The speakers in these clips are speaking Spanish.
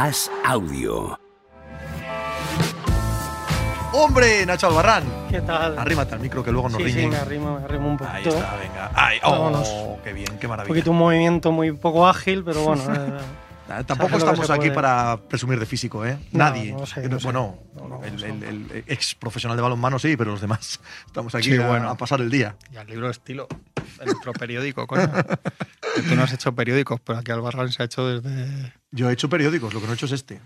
As Audio. ¡Hombre, Nacho Albarrán! ¿Qué tal? Arrímate al micro que luego nos sí, riñen. sí, me arrimo, me arrimo un poquito. Ahí está, venga. Ay, oh, Vámonos. qué bien, qué un maravilla. poquito un movimiento muy poco ágil, pero bueno. eh, Ah, Tampoco estamos aquí puede. para presumir de físico, ¿eh? No, Nadie. no sé, no sé. bueno, No, no, el, sé. el- el ex profesional de balonmano sí, pero los demás estamos aquí Sí, a, bueno. a pasar el día. Y al libro de estilo, el otro periódico, coño. Que Tú no has hecho periódicos, pero aquí Albarrán se ha hecho desde. Yo he hecho periódicos, lo que no he hecho es este.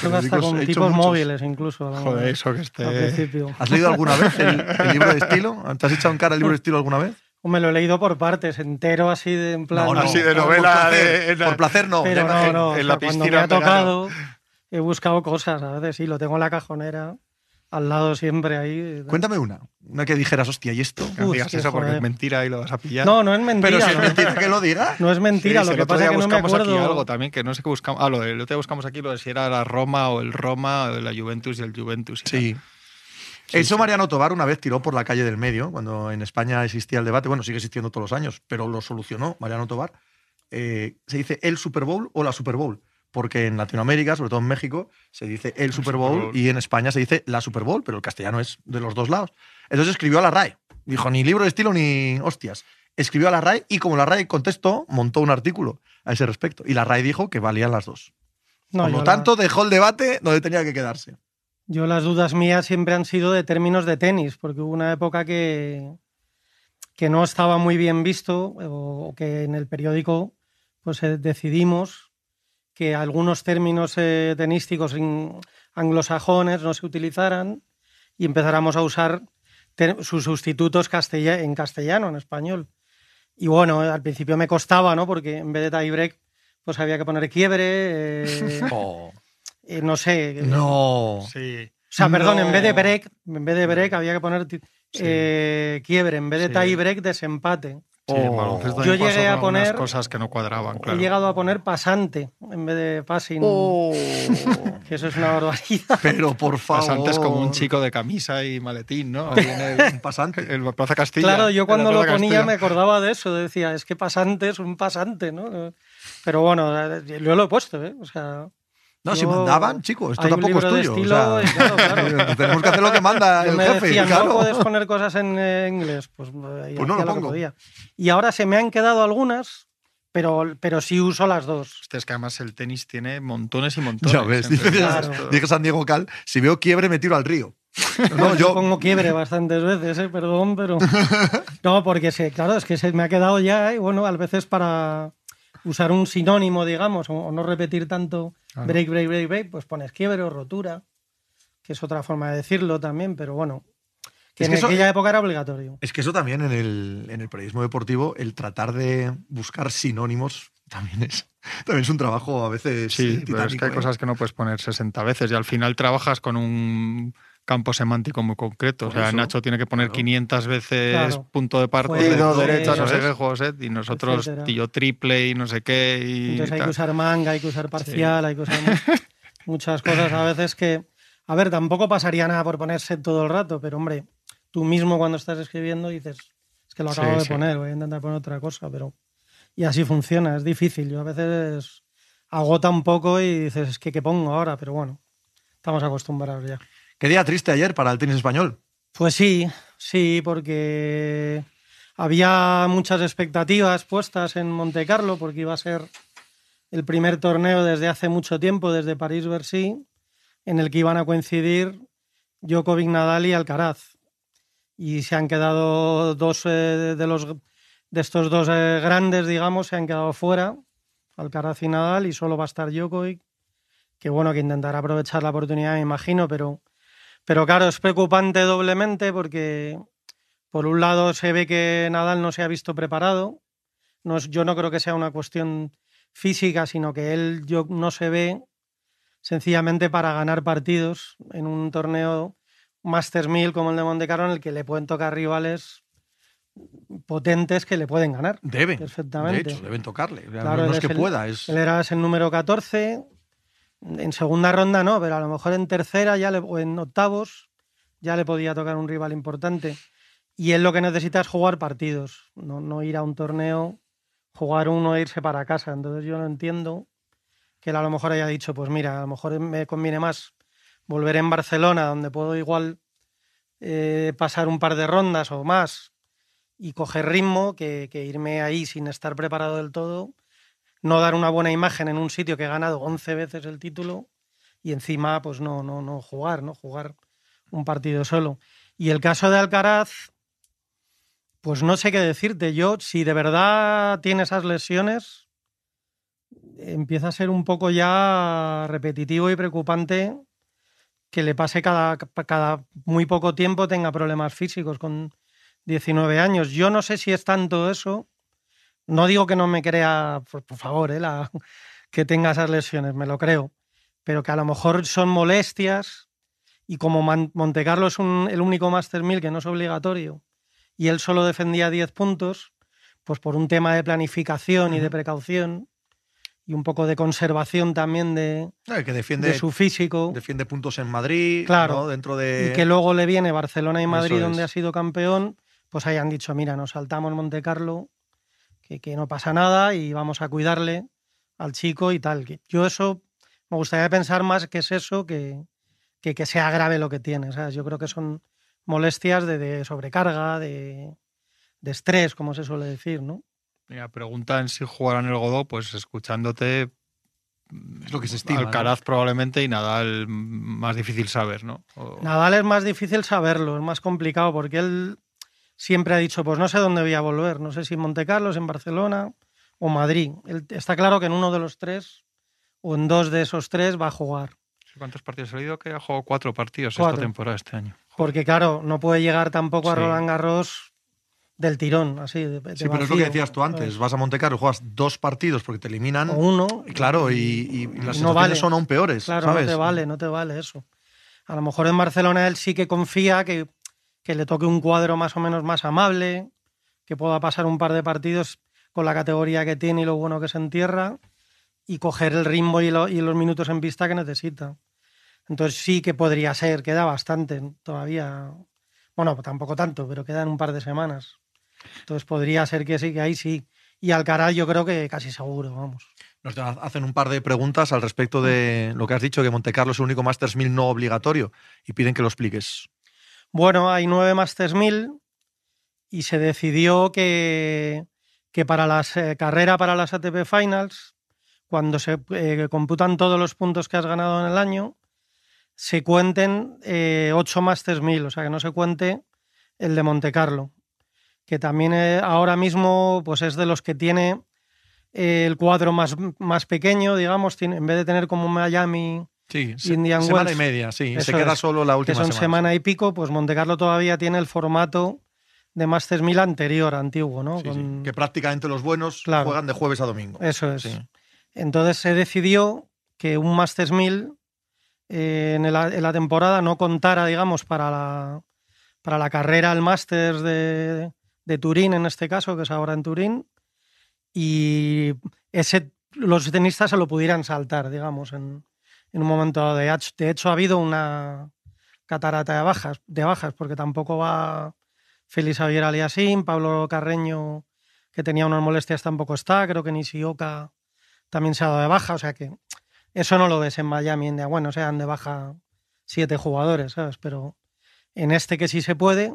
Que hasta con he tipos muchos. móviles incluso. Joder, eso que Al esté. principio. ¿Has leído alguna vez el, el libro de estilo? ¿Te has echado en cara el libro de estilo alguna vez? Me lo he leído por partes, entero así de en plan. No, no, Así de por novela placer, de- por placer no. Pero no, no. o en sea, la cuando piscina me ha en tocado, he buscado cosas. A veces sí, lo tengo en la cajonera, al lado siempre ahí. Cuéntame una. Una que dijeras, hostia, ¿y esto? Que no digas eso porque joder. es mentira y lo vas a pillar. No, no es mentira. Pero si es mentira que lo diga. No es mentira, Sí, lo que pasa es que no me acuerdo. aquí algo también, que no sé qué buscamos. Ah, lo del otro día buscamos aquí lo de si era la Roma o el Roma, o la Juventus y el Juventus. y Sí. tal. Eso Mariano Tobar una vez tiró por la calle del medio, cuando en España existía el debate, bueno, sigue existiendo todos los años, pero lo solucionó Mariano Tobar. Eh, se dice el Super Bowl o la Super Bowl, porque en Latinoamérica, sobre todo en México, se dice el Super Super Bowl, Bowl. y en España se dice la Super Bowl, pero el castellano es de los dos lados. Entonces escribió a la RAE. Dijo, ni libro de estilo ni hostias. Escribió a la RAE y como la RAE contestó, montó un artículo a ese respecto. Y la RAE dijo que valían las dos. No, Por lo la- tanto, dejó el debate donde tenía que quedarse. Yo las dudas mías siempre han sido de términos de tenis, porque hubo una época que, que no estaba muy bien visto o que en el periódico pues eh, decidimos que algunos términos eh, tenísticos in- anglosajones no se utilizaran y empezáramos a usar sus sustitutos en castellano, en español. Y bueno, al principio me costaba, ¿no? Porque en vez de tiebreak pues había que poner quiebre, eh, Oh, eh, no sé, no. Sí. o sea, perdón, en vez de break, en vez de break había que poner Sí. eh, quiebre, en vez de Sí. tie break, desempate. Sí, Oh. baloncesto Yo llegué a poner- cosas que no cuadraban, claro. He llegado a poner pasante en vez de passing, Oh. que eso es una barbaridad. Pero por favor. Pasantes como un chico de camisa y maletín, ¿no? Ahí en el, Un pasante. en la Plaza Castilla. Claro, yo cuando lo ponía Castilla. me acordaba de eso, decía, es que pasante es un pasante, ¿no? Pero bueno, yo lo he puesto, ¿eh? O sea, No, si mandaban, chico, esto tampoco es tuyo. o estilo sea, claro, claro. tenemos que hacer lo que manda el me jefe. decían, claro. no puedes poner cosas en eh, inglés. Pues, eh, Pues no lo pongo. podía. Y ahora se me han quedado algunas, pero, pero sí uso las dos. Hostia, es que además el tenis tiene montones y montones. Ya ves, dice, Claro. dije San Diego Cal, si veo quiebre me tiro al río. No, Yo yo, pongo quiebre bastantes veces, eh, perdón, pero. No, porque se, claro, es que se me ha quedado ya, y bueno, a veces para usar un sinónimo, digamos, o, o no repetir tanto Claro. break, break, break, break, pues pones quiebre o rotura, que es otra forma de decirlo también, pero bueno. Que Es en que eso- aquella época era obligatorio. es que eso también en el, en el periodismo deportivo, el tratar de buscar sinónimos también es, también es un trabajo a veces Sí, pero es que hay ¿eh? cosas que no puedes poner 60 veces y al final trabajas con un campo semántico muy concreto. Por o sea, eso, Nacho tiene que poner claro. 500 veces Claro. punto de Juego, derecha, no sé qué, juego set, y nosotros Etcétera. tío triple y no sé qué. Y Entonces hay tal. que usar manga, hay que usar parcial, hay que usar mu- muchas cosas a veces que, a ver, tampoco pasaría nada por ponerse todo el rato, pero hombre, tú mismo cuando estás escribiendo dices, es que lo Sí, acabo de sí. poner, voy a intentar poner otra cosa, pero... Y así funciona, es difícil. Yo a veces agota un poco y dices, es que ¿qué pongo ahora? Pero bueno, estamos acostumbrados ya. Qué día triste ayer para el tenis español. Pues sí, sí, porque había muchas expectativas puestas en Monte Carlo, porque iba a ser el primer torneo desde hace mucho tiempo, desde París-Bercy, en el que iban a coincidir Djokovic, Nadal y Alcaraz. Y se han quedado dos eh, de los de estos dos eh, grandes, digamos, se han quedado fuera, Alcaraz y Nadal, y solo va a estar Djokovic, que bueno, que intentará aprovechar la oportunidad, me imagino, pero pero claro, es preocupante doblemente porque, por un lado, se ve que Nadal no se ha visto preparado. No es- yo no creo que sea una cuestión física, sino que él yo, no se ve sencillamente para ganar partidos en un torneo Masters 1000 como el de Monte Carlo, en el que le pueden tocar rivales potentes que le pueden ganar. Deben. Perfectamente. De hecho, deben tocarle. Claro, no es es que el- pueda, es. Él era el número 14. En segunda ronda no, pero a lo mejor en tercera ya le- o en octavos ya le podía tocar un rival importante. Y él lo que necesita es jugar partidos, no, no ir a un torneo, jugar uno e irse para casa. Entonces yo no entiendo que él a lo mejor haya dicho, pues mira, a lo mejor me conviene más volver en Barcelona, donde puedo igual eh, pasar un par de rondas o más y coger ritmo, que, que, irme ahí sin estar preparado del todo, no dar una buena imagen en un sitio que he ganado 11 veces el título y encima pues no, no, no jugar, ¿no? Jugar un partido solo. Y el caso de Alcaraz, pues no sé qué decirte. Yo, si de verdad tiene esas lesiones, empieza a ser un poco ya repetitivo y preocupante que le pase cada, cada muy poco tiempo tenga problemas físicos con 19 años. Yo no sé si es tanto eso. No digo que no me crea, por, favor, eh, la, que tenga esas lesiones, me lo creo. Pero que a lo mejor son molestias y como Montecarlo es el único Master 1000 que no es obligatorio y él solo defendía 10 puntos, pues por un tema de planificación y de precaución, y un poco de conservación también de, que defiende, su físico. Defiende puntos en Madrid, claro, dentro de... Y que luego le viene Barcelona y Madrid, donde ha sido campeón, pues hayan dicho, mira, nos saltamos Monte Carlo, que, que, no pasa nada y vamos a cuidarle al chico y tal. Yo eso me gustaría pensar más que es eso que, que, que sea grave lo que tiene. Yo creo que son molestias de, de sobrecarga, de, de estrés, como se suele decir, ¿no? Mira, preguntan si jugarán el Godó, pues escuchándote. Es lo que se estima. Alcaraz probablemente y Nadal más difícil saber, ¿no? Nadal es más difícil saberlo, es más complicado porque él siempre ha dicho, pues no sé dónde voy a volver, no sé si en Monte Carlos, en Barcelona o Madrid. Él, está claro que en uno de los tres o en dos de esos tres va a jugar. ¿Cuántos partidos ha salido? Que ha jugado cuatro partidos esta temporada, este año. Porque claro, no puede llegar tampoco a Roland Garros del tirón, así. De, sí, pero es lo que decías tú antes. Vas a Montecarlo, juegas dos partidos porque te eliminan. O uno. Claro, y, y las no vale. son aún peores. Claro, ¿sabes? no te vale, no te vale eso. A lo mejor en Barcelona él sí que confía que, que le toque un cuadro más o menos más amable, que pueda pasar un par de partidos con la categoría que tiene y lo bueno que se entierra y coger el ritmo y, lo, y los minutos en pista que necesita. Entonces sí que podría ser, queda bastante todavía. Bueno, tampoco tanto, pero quedan un par de semanas. Entonces podría ser que sí, que ahí sí. Y Alcaraz yo creo que casi seguro, vamos. Nos hacen un par de preguntas al respecto de lo que has dicho, que Montecarlo es el único Masters 1000 no obligatorio, y piden que lo expliques. Bueno, hay nueve Masters 1000 y se decidió que, para la eh, carrera para las ATP Finals, cuando se eh, computan todos los puntos que has ganado en el año, se cuenten eh, ocho Masters 1000, o sea que no se cuente el de Montecarlo que también eh, ahora mismo pues es de los que tiene eh, el cuadro más, más pequeño, digamos, en vez de tener como Miami, sí, Indian semana y media, sí, se queda solo la última que son semana. y pico, pues Montecarlo todavía tiene el formato de Masters 1000 anterior, antiguo, ¿no? Que prácticamente los buenos juegan de jueves a domingo. Eso es. Entonces se decidió que un Masters 1000 eh, en, en, la temporada no contara, digamos, para la, para la carrera al Masters de, de Turín en este caso, que es ahora en Turín, y ese, los tenistas se lo pudieran saltar, digamos, en, en un momento dado. De, de hecho, ha habido una catarata de bajas, de bajas porque tampoco va Félix Javier Aliasín, Pablo Carreño, que tenía unas molestias, tampoco está, creo que Nishioka también se ha dado de baja, o sea que eso no lo ves en Miami, en bueno, sean de baja siete jugadores, ¿sabes? Pero en este que sí se puede,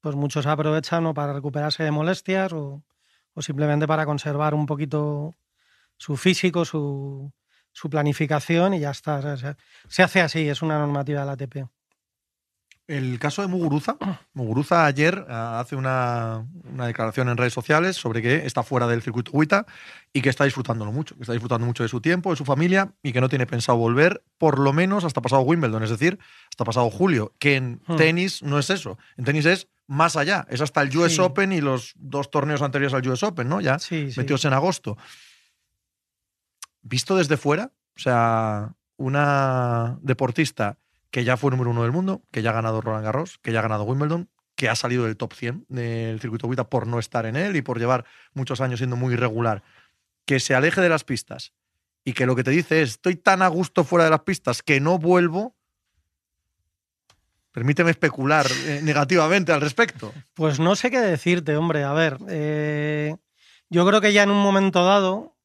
pues muchos aprovechan o para recuperarse de molestias o, simplemente para conservar un poquito su físico, su, planificación y ya está. se, hace así, es una normativa de la ATP. El caso de Muguruza. Muguruza ayer ah, hace una, declaración en redes sociales sobre que está fuera del circuito WITA y que está disfrutándolo mucho, que está disfrutando mucho de su tiempo, de su familia y que no tiene pensado volver por lo menos hasta pasado Wimbledon, es decir, hasta pasado julio, que en hmm. tenis no es eso. En tenis es más allá, es hasta el US Open y los dos torneos anteriores al US Open, ¿no? Ya sí, metidos en agosto. Visto desde fuera, o sea, una deportista que ya fue número uno del mundo, que ya ha ganado Roland Garros, que ya ha ganado Wimbledon, que ha salido del top 100 del circuito WTA por no estar en él y por llevar muchos años siendo muy irregular, que se aleje de las pistas y que lo que te dice es, estoy tan a gusto fuera de las pistas que no vuelvo, permíteme especular eh, negativamente al respecto. Pues no sé qué decirte, hombre. A ver, eh, yo creo que ya en un momento dado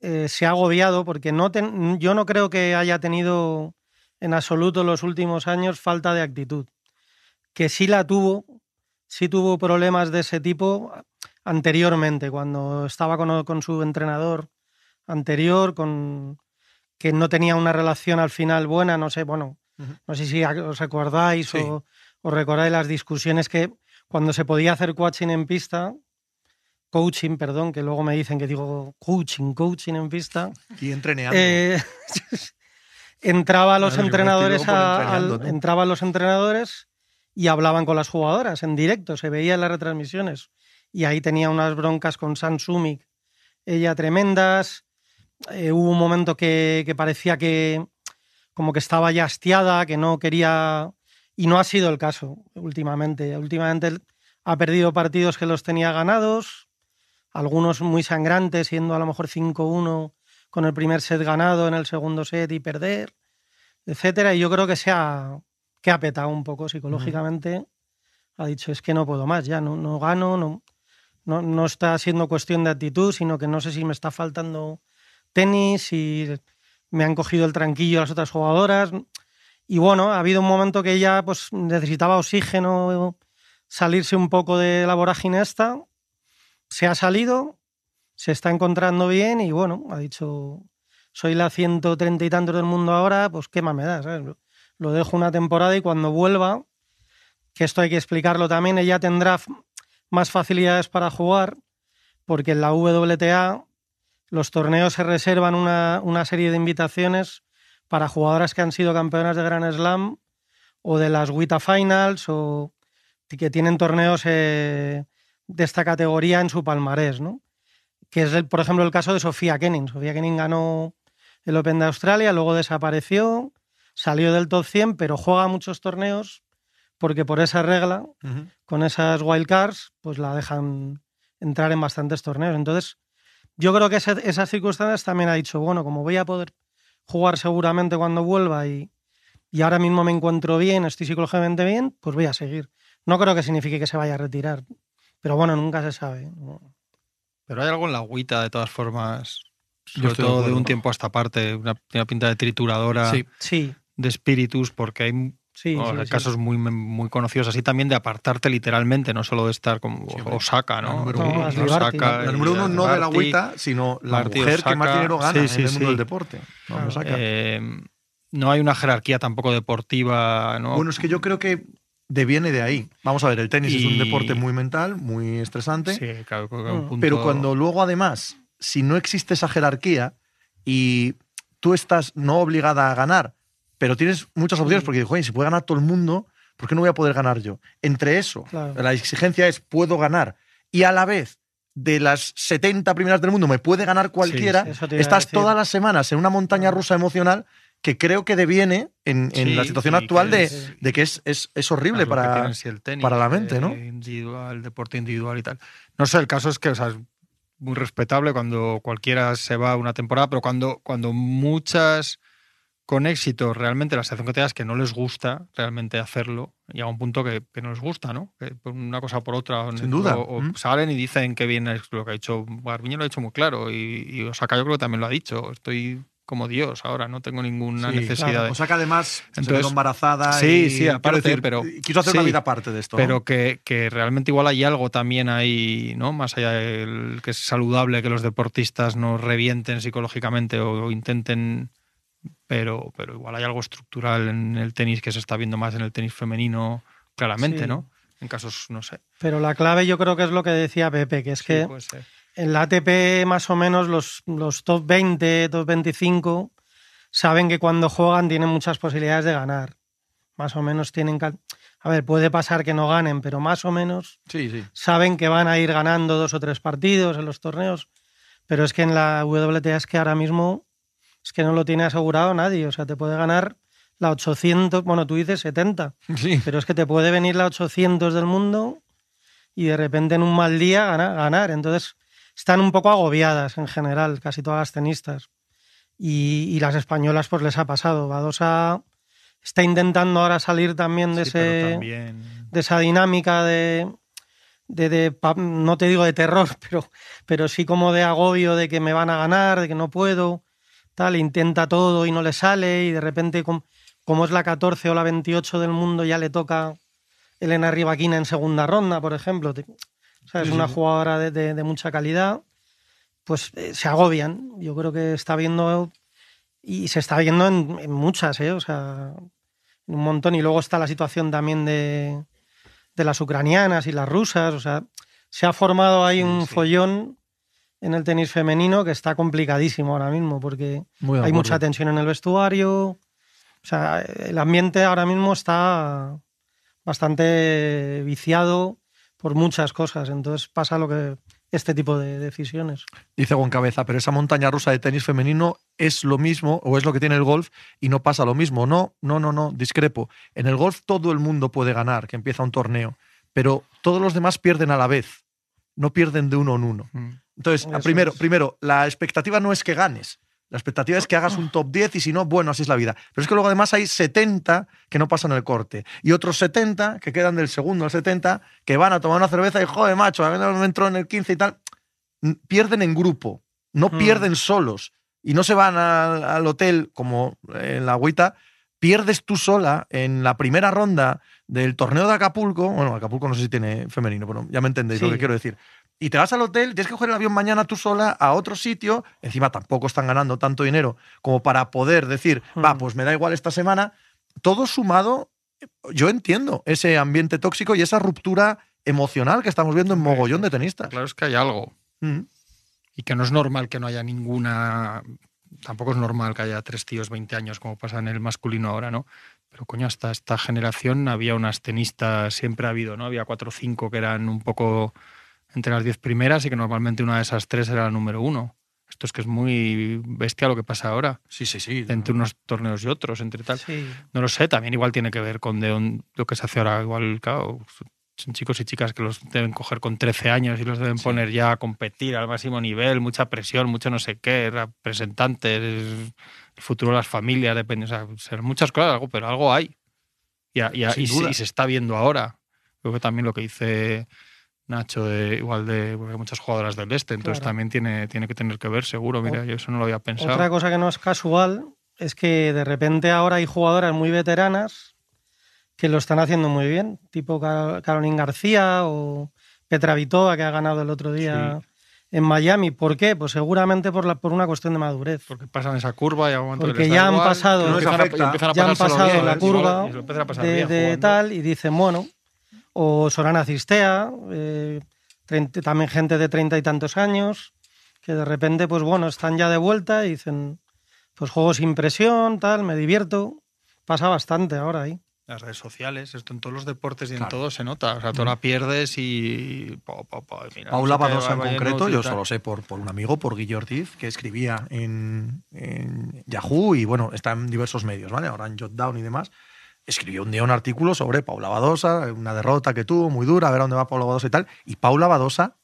eh, se ha agobiado porque no ten- yo no creo que haya tenido en absoluto los últimos años falta de actitud. Que sí la tuvo, sí tuvo problemas de ese tipo anteriormente, cuando estaba con, con su entrenador anterior, con que no tenía una relación al final buena, no sé, bueno, no sé si os acordáis Sí. o os recordáis las discusiones que cuando se podía hacer coaching en pista, coaching, perdón, que luego me dicen que digo coaching, coaching en pista, Y entreneando. eh, entraba los Claro, yo me entrenadores a- al- tú. entraban los entrenadores y hablaban con las jugadoras en directo, se veía en las retransmisiones. Y ahí tenía unas broncas con San Sumik, ella tremendas. Eh, hubo un momento que, que parecía que como que estaba ya hastiada, que no quería... Y no ha sido el caso últimamente. Últimamente ha perdido partidos que los tenía ganados, algunos muy sangrantes, siendo a lo mejor 5-1 con el primer set ganado en el segundo set y perder, etcétera. Y yo creo que se ha, que ha petado un poco psicológicamente. Ha dicho, es que no puedo más, ya no, no gano, no, no, no está siendo cuestión de actitud, sino que no sé si me está faltando tenis, y me han cogido el tranquillo las otras jugadoras. Y bueno, ha habido un momento que ella pues, necesitaba oxígeno, salirse un poco de la vorágine esta. Se ha salido, se está encontrando bien y bueno, ha dicho, soy la 130 y tantos del mundo ahora, pues qué más me da, ¿sabes? Lo- dejo una temporada y cuando vuelva, que esto hay que explicarlo también, ella tendrá más facilidades para jugar, porque en la WTA los torneos se reservan una, una serie de invitaciones para jugadoras que han sido campeonas de Grand Slam o de las WTA Finals o que tienen torneos eh, de esta categoría en su palmarés, ¿no? Que es, el, por ejemplo, el caso de Sofía Kenin. Sofía Kenin ganó el Open de Australia, luego desapareció, salió del top 100, pero juega muchos torneos porque por esa regla con esas wildcards, pues la dejan entrar en bastantes torneos. Entonces, yo creo que ese- esas circunstancias también ha dicho, bueno, como voy a poder jugar seguramente cuando vuelva y, y ahora mismo me encuentro bien, estoy psicológicamente bien, pues voy a seguir. No creo que signifique que se vaya a retirar, pero bueno, nunca se sabe. ¿no? Pero hay algo en la agüita, de todas formas, Yo sobre estoy de todo de, un tiempo a esta parte, una, tiene una pinta de trituradora Sí. Sí, de espíritus, porque hay sí, o sí, sea, sí. casos muy, muy conocidos así también de apartarte literalmente, no solo de estar como. Osaka, La ¿no? número No, uno. La-. Osaka La y número uno no de la agüita, sino la Barty, mujer que más dinero gana Sí, sí, en el mundo del deporte. No, Claro. Osaka. Eh, no hay una jerarquía tampoco deportiva, ¿no? Bueno, es que yo creo que deviene de ahí. Vamos a ver, el tenis es un deporte muy mental, muy estresante, sí, claro, un Mm. punto- pero cuando luego además, si no existe esa jerarquía y tú estás no obligada a ganar, pero tienes muchas opciones Sí. porque dices, "Joder, si puede ganar todo el mundo, ¿por qué no voy a poder ganar yo? Entre eso, Claro. la exigencia es puedo ganar y a la vez de las 70 primeras del mundo me puede ganar cualquiera, sí, estás todas las semanas en una montaña rusa emocional que creo que deviene en, en Sí, la situación actual que de, es- de que es, es, es horrible para... tiene en sí el tenis, para la mente, eh, ¿no? Individual, deporte individual y tal. No sé, el caso es que o sea, es muy respetable cuando cualquiera se va una temporada, pero cuando, cuando muchas con éxito realmente la sensación que te es que no les gusta realmente hacerlo y a un punto que, que no les gusta, ¿no? Que por una cosa o por otra. o- Sin duda. O, o Mm. salen y dicen que bien es lo que ha dicho Garbiño, lo ha dicho muy claro y, y Osaka yo creo que también lo ha dicho. Estoy como Dios ahora, no tengo ninguna Sí, necesidad claro. de... O sea que además se Entonces- quedó embarazada Sí, y sí, quiero aparte, decir, pero- quiso hacer una vida aparte de esto. ¿no? Pero que, que realmente igual hay algo también ahí, ¿no? Más allá del que es saludable que los deportistas no revienten psicológicamente o, o intenten. Pero, pero igual hay algo estructural en el tenis que se está viendo más en el tenis femenino, claramente, Sí. ¿no? En casos, no sé. Pero la clave yo creo que es lo que decía Pepe, que es Sí, que puede ser. En la ATP más o menos los, los top 20, top 25 saben que cuando juegan tienen muchas posibilidades de ganar. Más o menos tienen... A ver, puede pasar que no ganen, pero más o menos Sí, sí. saben que van a ir ganando dos o tres partidos en los torneos. Pero es que en la WTA es que ahora mismo es que no lo tiene asegurado nadie. O sea, te puede ganar la 800, bueno, tú dices 70, Sí. pero es que te puede venir la 800 del mundo y de repente en un mal día gana- ganar. Entonces están un poco agobiadas en general, casi todas las tenistas. Y, y las españolas pues les ha pasado. Badosa está intentando ahora salir también de, Sí, ese, también. de esa dinámica de, de, no te digo de terror, pero, pero sí como de agobio de que me van a ganar, de que no puedo, tal, intenta todo y no le sale y de repente com- como es la 14 o la 28 del mundo ya le toca Elena Rivaquina en segunda ronda, por ejemplo. O sea, es Sí, una sí. jugadora de, de- de mucha calidad, pues eh, se agobian. Yo creo que está viendo y se está viendo en, en muchas, ¿eh? o sea, en un montón. Y luego está la situación también de, de las ucranianas y las rusas, o sea, se ha formado ahí Sí, un follón en el tenis femenino que está complicadísimo ahora mismo porque Muy hay mucha tensión en el vestuario. O sea, el ambiente ahora mismo está bastante viciado por muchas cosas. Entonces pasa lo que este tipo de decisiones. Dice Cabeza, pero esa montaña rusa de tenis femenino es lo mismo o es lo que tiene el golf y no pasa lo mismo. No, no, no, no, discrepo. En el golf todo el mundo puede ganar, que empieza un torneo, pero todos los demás pierden a la vez, no pierden de uno en uno. Mm. Entonces, Eso primero, es. primero, la expectativa no es que ganes. La expectativa es que hagas un top 10 y si no, bueno, así es la vida. Pero es que luego además hay 70 que no pasan el corte y otros 70 que quedan del segundo al 70 que van a tomar una cerveza y, joder, macho, a mí no me entró en el 15 y tal. N- Pierden en grupo, no Mm. pierden solos y no se van al, al hotel como en la agüita. Pierdes tú sola en la primera ronda del torneo de Acapulco. Bueno, Acapulco no sé si tiene femenino, pero ya me entendéis lo Sí. que quiero decir y te vas al hotel, tienes que coger el avión mañana tú sola a otro sitio, encima tampoco están ganando tanto dinero como para poder decir, va, Mm. pues me da igual esta semana, todo sumado, yo entiendo ese ambiente tóxico y esa ruptura emocional que estamos viendo en mogollón de tenistas. Claro, es que hay algo. Mm. Y que no es normal que no haya ninguna. Tampoco es normal que haya tres tíos 20 años como pasa en el masculino ahora, ¿no? Pero coño, hasta esta generación había unas tenistas, siempre ha habido, ¿no? Había cuatro o cinco que eran un poco entre las diez primeras y que normalmente una de esas tres era la número uno. Esto es que es muy bestia lo que pasa ahora, Sí, sí, sí. entre unos torneos y otros, entre tal. Sí. No lo sé, también igual tiene que ver con de un- lo que se hace ahora. Igual, claro, son chicos y chicas que los deben coger con 13 años y los deben poner ya a competir al máximo nivel, mucha presión, mucho no sé qué, representantes, el futuro de las familias, depende. O sea, ser muchas cosas, algo, pero algo hay. Y, a- y y y se está viendo ahora. Creo que también lo que dice Nacho, de, igual de porque hay muchas jugadoras del este, entonces Claro. también tiene, tiene que tener que ver, seguro. Mira, yo eso no lo había pensado. Otra cosa que no es casual es que de repente ahora hay jugadoras muy veteranas que lo están haciendo muy bien, tipo Car- Caroline García o Petra Vitova, que ha ganado el otro día en Miami. ¿Por qué? Pues seguramente por, la, por una cuestión de madurez. Porque pasan esa curva y a un Porque ya han igual, pasado- No a- ya han pasado la ¿eh? curva Y de, bien de jugando. tal y dicen, bueno, o Sorana Cistea, eh, también gente de treinta y tantos años, que de repente, pues bueno, están ya de vuelta y dicen, pues juego sin presión, tal, me divierto. Pasa bastante ahora ahí. Las redes sociales, esto en todos los deportes y en todo se nota. O sea, tú la pierdes y. po, po, po, y mira, Paula Badosa en concreto, yo solo sé por, por un amigo, por Guillo Ortiz, que escribía en, en Yahoo y bueno, está en diversos medios, ¿vale? Ahora en Jotdown y demás. Escribió un día un artículo sobre Paula Badosa, una derrota que tuvo muy dura, a ver a dónde va Paula Badosa y tal. Y Paula Badosa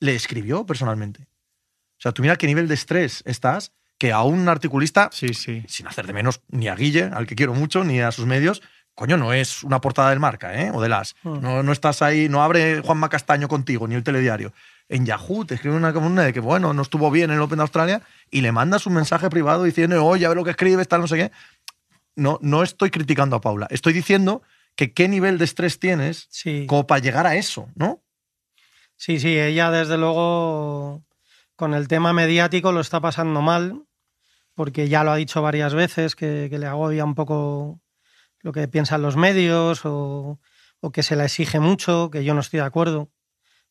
le escribió personalmente. O sea, tú mira qué nivel de estrés estás, que a un articulista, Sí, sí. sin hacer de menos ni a Guille, al que quiero mucho, ni a sus medios, coño, no es una portada del marca, ¿eh? O de las. Mm. No, no estás ahí, no abre Juanma Castaño contigo, ni el telediario. En Yahoo te escribe una columna de que, bueno, no estuvo bien en el Open de Australia y le mandas un mensaje privado diciendo, oye, a ver lo que escribes, tal, no sé qué. No, no estoy criticando a Paula. Estoy diciendo que qué nivel de estrés tienes Sí. como para llegar a eso, ¿no? Sí, sí, ella desde luego con el tema mediático lo está pasando mal, porque ya lo ha dicho varias veces, que, que le agobia un poco lo que piensan los medios o, o que se la exige mucho, que yo no estoy de acuerdo.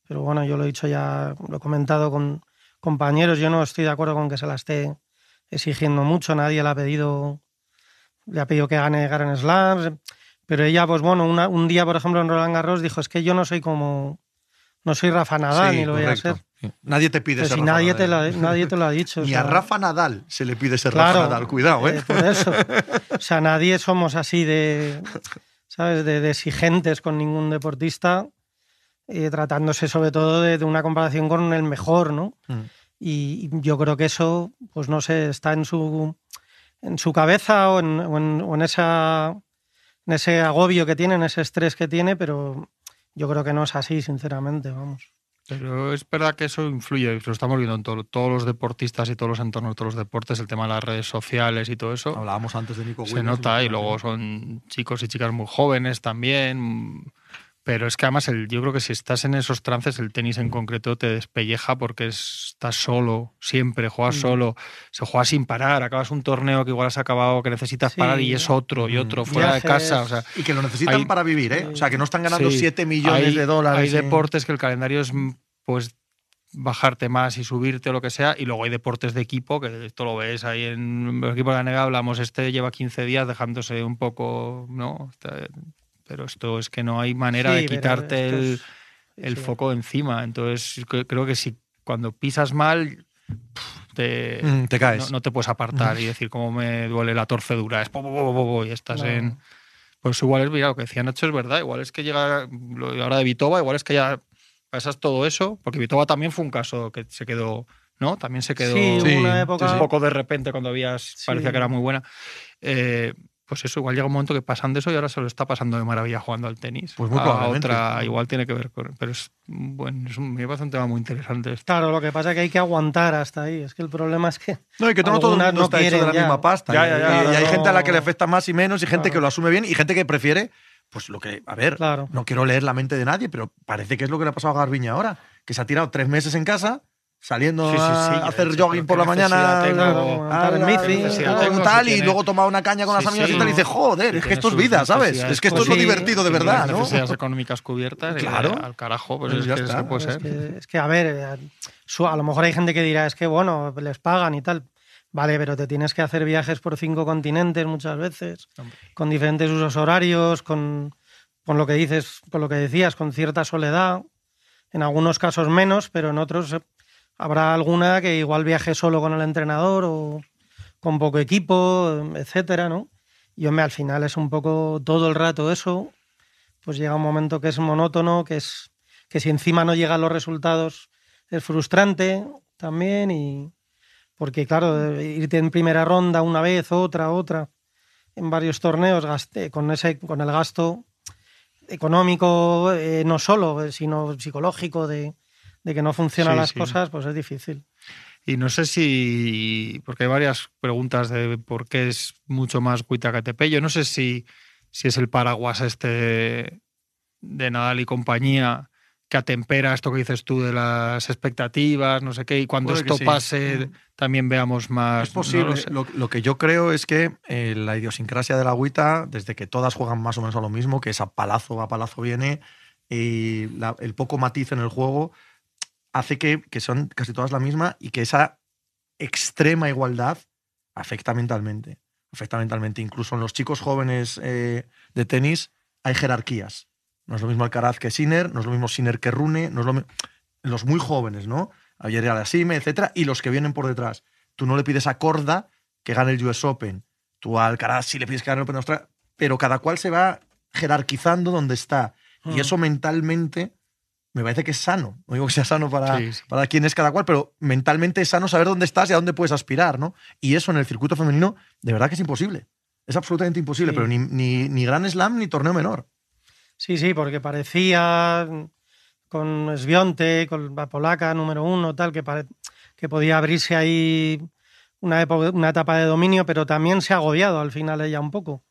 Pero bueno, yo lo he dicho ya, lo he comentado con compañeros, yo no estoy de acuerdo con que se la esté exigiendo mucho, nadie le ha pedido, le ha pedido que gane Grand Slams, pero ella, pues bueno, una- un día, por ejemplo, en Roland Garros dijo, es que yo no soy como, no soy Rafa Nadal, Sí, ni lo voy a ser. Sí. Nadie te pide ser si Rafa nadie te, Nadal. lo, nadie te lo ha dicho. o Ni sea, a Rafa Nadal se le pide ser claro, Rafa Nadal. Cuidado, ¿eh? eh, por eso. O sea, nadie somos así de, ¿sabes? De, de exigentes con ningún deportista, eh, tratándose sobre todo de, de una comparación con el mejor, ¿no? Mm. Y yo creo que eso, pues no sé, está en su, en su cabeza o en, o en- o en esa, en ese agobio que tiene, en ese estrés que tiene, pero yo creo que no es así, sinceramente, vamos. Pero es verdad que eso influye, lo estamos viendo en todo- todos los deportistas y todos los entornos de todos los deportes, el tema de las redes sociales y todo eso. Hablábamos antes de Nico se Williams, nota y imagínate. luego son chicos y chicas muy jóvenes también. Pero es que además el, yo creo que si estás en esos trances, el tenis en concreto te despelleja porque es- estás solo, siempre, juegas Mm. solo, se juega sin parar, acabas un torneo que igual has acabado, que necesitas Sí. parar y es otro y otro, Mm. fuera de casa. O sea, Y que lo necesitan Hay- para vivir, ¿eh? O sea, que no están ganando Sí, 7 millones hay- de dólares. Hay y- deportes que el calendario es pues bajarte más y subirte o lo que sea, y luego hay deportes de equipo, que esto lo ves ahí en el equipo de la nega, hablamos, este lleva 15 días dejándose un poco, ¿no? Pero esto es que no hay manera Sí, de quitarte el, es- el sí. foco encima. Entonces, cre- creo que si cuando pisas mal, te, Mm, te caes. no, no te puedes apartar y decir cómo me duele la torcedura, es po, po, po, po, po, y estás No. en... Pues igual es, mira, lo que decía Nacho es verdad, igual es que llega, lo de ahora de Vitova, igual es que ya pasas todo eso, porque Vitova también fue un caso que se quedó, ¿no? También se quedó Sí, una época. un poco de repente cuando habías, Sí. parecía que era muy buena. Eh, pues eso, igual llega un momento que pasan de eso y ahora se lo está pasando de maravilla jugando al tenis. Pues muy A probablemente. otra, igual tiene que ver con. Pero es, bueno, es un, me parece un tema muy interesante. Claro, lo que pasa es que hay que aguantar hasta ahí. Es que el problema es que. No, y que no todo el mundo no está hecho de la ya. misma pasta. Ya, y, ya, ya, y- y hay gente a la que le afecta más y menos, y gente Claro. que lo asume bien, y gente que prefiere, pues lo que. A ver, Claro. no quiero leer la mente de nadie, pero parece que es lo que le ha pasado a Garbiña ahora, que se ha tirado tres meses en casa, saliendo Sí, sí, sí, a hacer jogging por la mañana, tengo. a- tal, Si y luego tomar una caña con las amigas y tal, y dice, joder, es que esto es vida, ¿sabes? Es que esto es lo divertido de verdad, ¿no? necesidades económicas cubiertas, eh, Claro. al carajo, pues Pues es que puede Es ser. que, es que, a ver, eh, a lo mejor hay gente que dirá, es que bueno, les pagan y tal. Vale, pero te tienes que hacer viajes por cinco continentes muchas veces, Hombre. con diferentes usos horarios, con, con lo que dices, con lo que decías, con cierta soledad. En algunos casos menos, pero en otros eh, habrá alguna que igual viaje solo con el entrenador o con poco equipo, etcétera, ¿no? Y hombre, al final es un poco todo el rato eso. Pues llega un momento que es monótono, que es que si encima no llegan los resultados es frustrante también y porque claro, irte en primera ronda una vez, otra, otra, en varios torneos con ese con el gasto económico eh, no solo, eh, sino psicológico de, de que no funcionan Sí, las sí. cosas, pues es difícil. Y no sé si, porque hay varias preguntas de por qué es mucho más Cuita que Tepe. Yo no sé si, si es el paraguas este de Nadal y compañía que atempera esto que dices tú de las expectativas, no sé qué, y cuando Puede esto sí. pase también veamos más. Es posible. no lo sé. lo, lo que yo creo es que eh, la idiosincrasia de la agüita, desde que todas juegan más o menos a lo mismo, que es a palazo, a palazo viene, y la- el poco matiz en el juego hace que, que son casi todas la misma y que esa extrema igualdad afecta mentalmente. Afecta mentalmente. Incluso en los chicos jóvenes eh, de tenis hay jerarquías. No es lo mismo Alcaraz que Sinner, no es lo mismo Sinner que Rune, no es lo mi- los muy jóvenes, ¿no? Ayer era la Sime, etcétera, y los que vienen por detrás. Tú no le pides a Corda que gane el US Open. Tú a Alcaraz sí le pides que gane el Open Australia, pero cada cual se va jerarquizando donde está. Y Mm. eso mentalmente me parece que es sano. No digo que sea sano para, Sí, sí. para quien es cada cual, pero mentalmente es sano saber dónde estás y a dónde puedes aspirar, ¿no? Y eso en el circuito femenino, de verdad que es imposible. Es absolutamente imposible, Sí. pero ni, ni, ni Gran Slam ni torneo menor. Sí, sí, porque parecía con Svionte, con la polaca número uno, tal, que, pare- que podía abrirse ahí una, época- una etapa de dominio, pero también se ha agobiado al final ella un poco.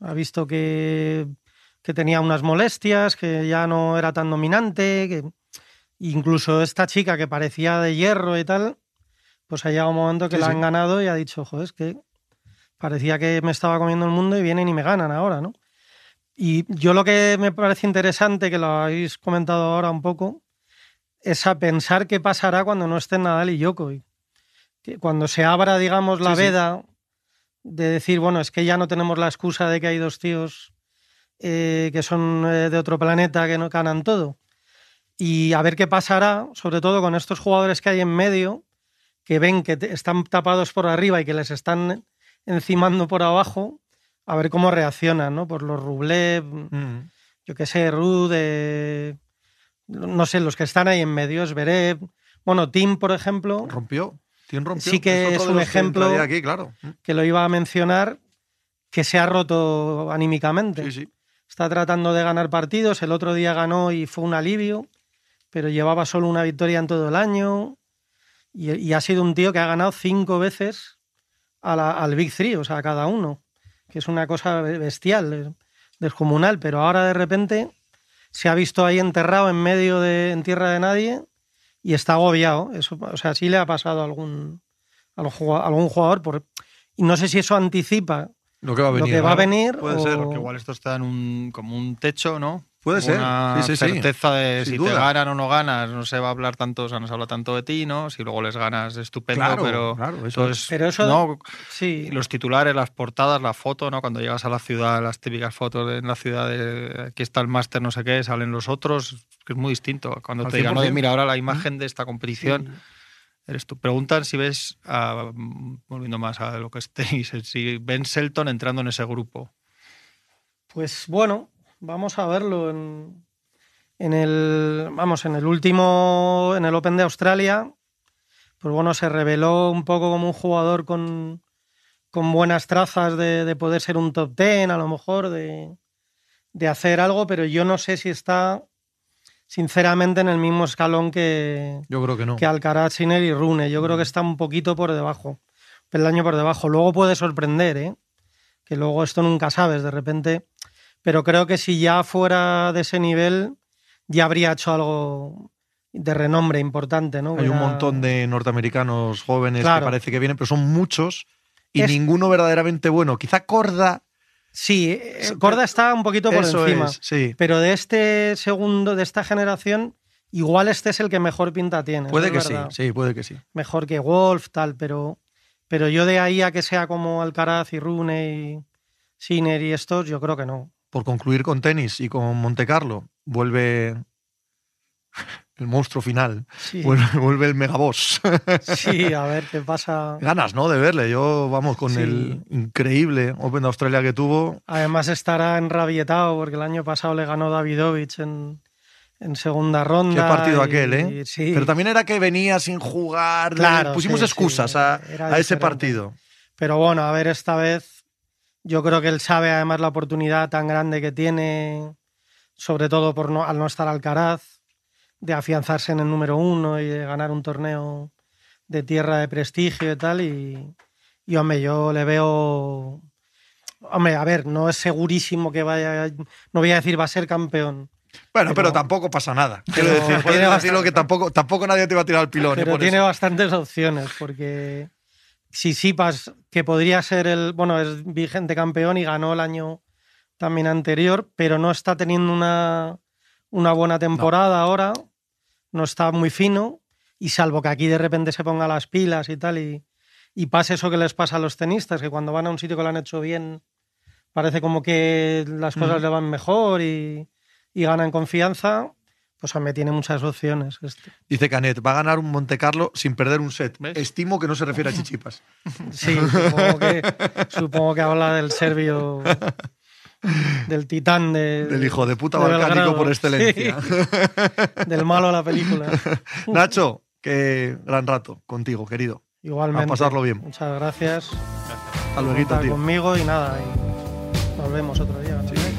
Ha visto que, que tenía unas molestias, que ya no era tan dominante, que incluso esta chica que parecía de hierro y tal, pues ha llegado un momento que Sí, la sí. han ganado y ha dicho, joder, es que parecía que me estaba comiendo el mundo y vienen y me ganan ahora, ¿no? Y yo lo que me parece interesante, que lo habéis comentado ahora un poco, es a pensar qué pasará cuando no estén Nadal y Djokovic. Que Cuando se abra, digamos, la sí. veda de decir, bueno, es que ya no tenemos la excusa de que hay dos tíos eh, que son eh, de otro planeta que no ganan todo. Y a ver qué pasará, sobre todo con estos jugadores que hay en medio, que ven que están tapados por arriba y que les están encimando por abajo, a ver cómo reaccionan, ¿no? Por los Rublev, Mm. yo qué sé, Rude, no sé, los que están ahí en medio, es. Bueno, Tim, por ejemplo, Rompió. Tim rompió. Sí que es un que ejemplo- entraría aquí, claro. Que lo iba a mencionar, que se ha roto anímicamente. Sí, sí. Está tratando de ganar partidos. El otro día ganó y fue un alivio, pero llevaba solo una victoria en todo el año. Y, ha sido un tío que ha ganado cinco veces al Big Three, o sea, a cada uno, que es una cosa bestial, eh, descomunal. Pero ahora de repente se ha visto ahí enterrado en medio de en tierra de nadie y está agobiado. Eso, o sea, sí le ha pasado a algún, a algún jugador. Por, y no sé si eso anticipa Lo que va a lo venir. que va a venir. Puede o- ser, Porque igual estos te dan un, como un techo, ¿no? Puede ser, Una sí, sí, sí. certeza de Sin si duda. te ganan o no ganas, no se va a hablar tanto, o sea, no se habla tanto de ti, ¿no? Si luego les ganas, estupendo, Claro, pero. claro, eso entonces, Pero eso- ¿no? Sí, Los titulares, las portadas, la foto, ¿no? Cuando llegas a la ciudad, las típicas fotos en la ciudad de aquí está el máster, no sé qué, salen los otros, que es muy distinto. Cuando Al te digan, 100%. oye, mira, ahora la imagen de esta competición sí. Eres tú. Preguntan si ves, volviendo más a lo que es tenis, si ven Selton entrando en ese grupo. Pues bueno, vamos a verlo en, en el vamos en el último en el Open de Australia. Pues bueno, se reveló un poco como un jugador con, con buenas trazas de, de poder ser un top ten, a lo mejor, de, de hacer algo, pero yo no sé si está sinceramente en el mismo escalón que, Yo creo que no. que Alcaraz, Sinner y Rune. Yo creo que está un poquito por debajo, peldaño por debajo. Luego puede sorprender, ¿eh? que luego esto nunca sabes de repente. Pero creo que si ya fuera de ese nivel, ya habría hecho algo de renombre importante, ¿no? Hay un montón de norteamericanos jóvenes Claro. que parece que vienen, pero son muchos y Es- ninguno verdaderamente bueno. Quizá Corda. Sí, eh, Corda está un poquito por eso encima. es, sí. Pero de este segundo, de esta generación, igual este es el que mejor pinta tiene. Puede que sí, sí, puede que sí. mejor que Wolf, tal, pero, pero yo de ahí a que sea como Alcaraz y Rune y Sinner y estos, yo creo que no. Por concluir con tenis y con Monte Carlo, vuelve el monstruo final. Sí, Vuelve, vuelve el megaboss. sí, a ver qué pasa. Ganas, ¿no? De verle. Yo, vamos, con Sí. el increíble Open de Australia que tuvo. Además estará enrabietado porque el año pasado le ganó Davidovich en, en segunda ronda. Qué partido y- aquel, ¿eh? Sí, Pero también era que venía sin jugar. Claro, pusimos excusas a, a ese partido. Pero bueno, a ver, esta vez yo creo que él sabe además la oportunidad tan grande que tiene, sobre todo por no, al no estar Alcaraz, de afianzarse en el número uno y de ganar un torneo de tierra de prestigio y tal. Y, y hombre, yo le veo. Hombre, a ver, no es segurísimo que vaya. No voy a decir va a ser campeón. Bueno, pero, Pero- tampoco pasa nada. Quiero decir, puedes bastante- que tampoco, tampoco nadie te va a tirar el pilón. ¿eh? Pero por tiene eso. bastantes opciones, porque si Sipas, que podría ser el, bueno, es vigente campeón y ganó el año también anterior, pero no está teniendo una, una buena temporada ahora, no está muy fino, y salvo que aquí de repente se ponga las pilas y tal, y, y pase eso que les pasa a los tenistas, que cuando van a un sitio que lo han hecho bien, parece como que las cosas le van mejor y, y ganan confianza, pues a mí tiene muchas opciones. Este. Dice Canet, va a ganar un Monte Carlo sin perder un set. ¿Ves? Estimo que no se refiere a chichipas. Sí, supongo que, supongo que habla del serbio, del titán de, Del hijo de puta de balcánico por excelencia. Sí, del malo a la película. Nacho, qué gran rato contigo, querido. Igualmente. A pasarlo bien. Muchas gracias Hasta luego, tío. conmigo y nada, y nos vemos otro día. ¿no?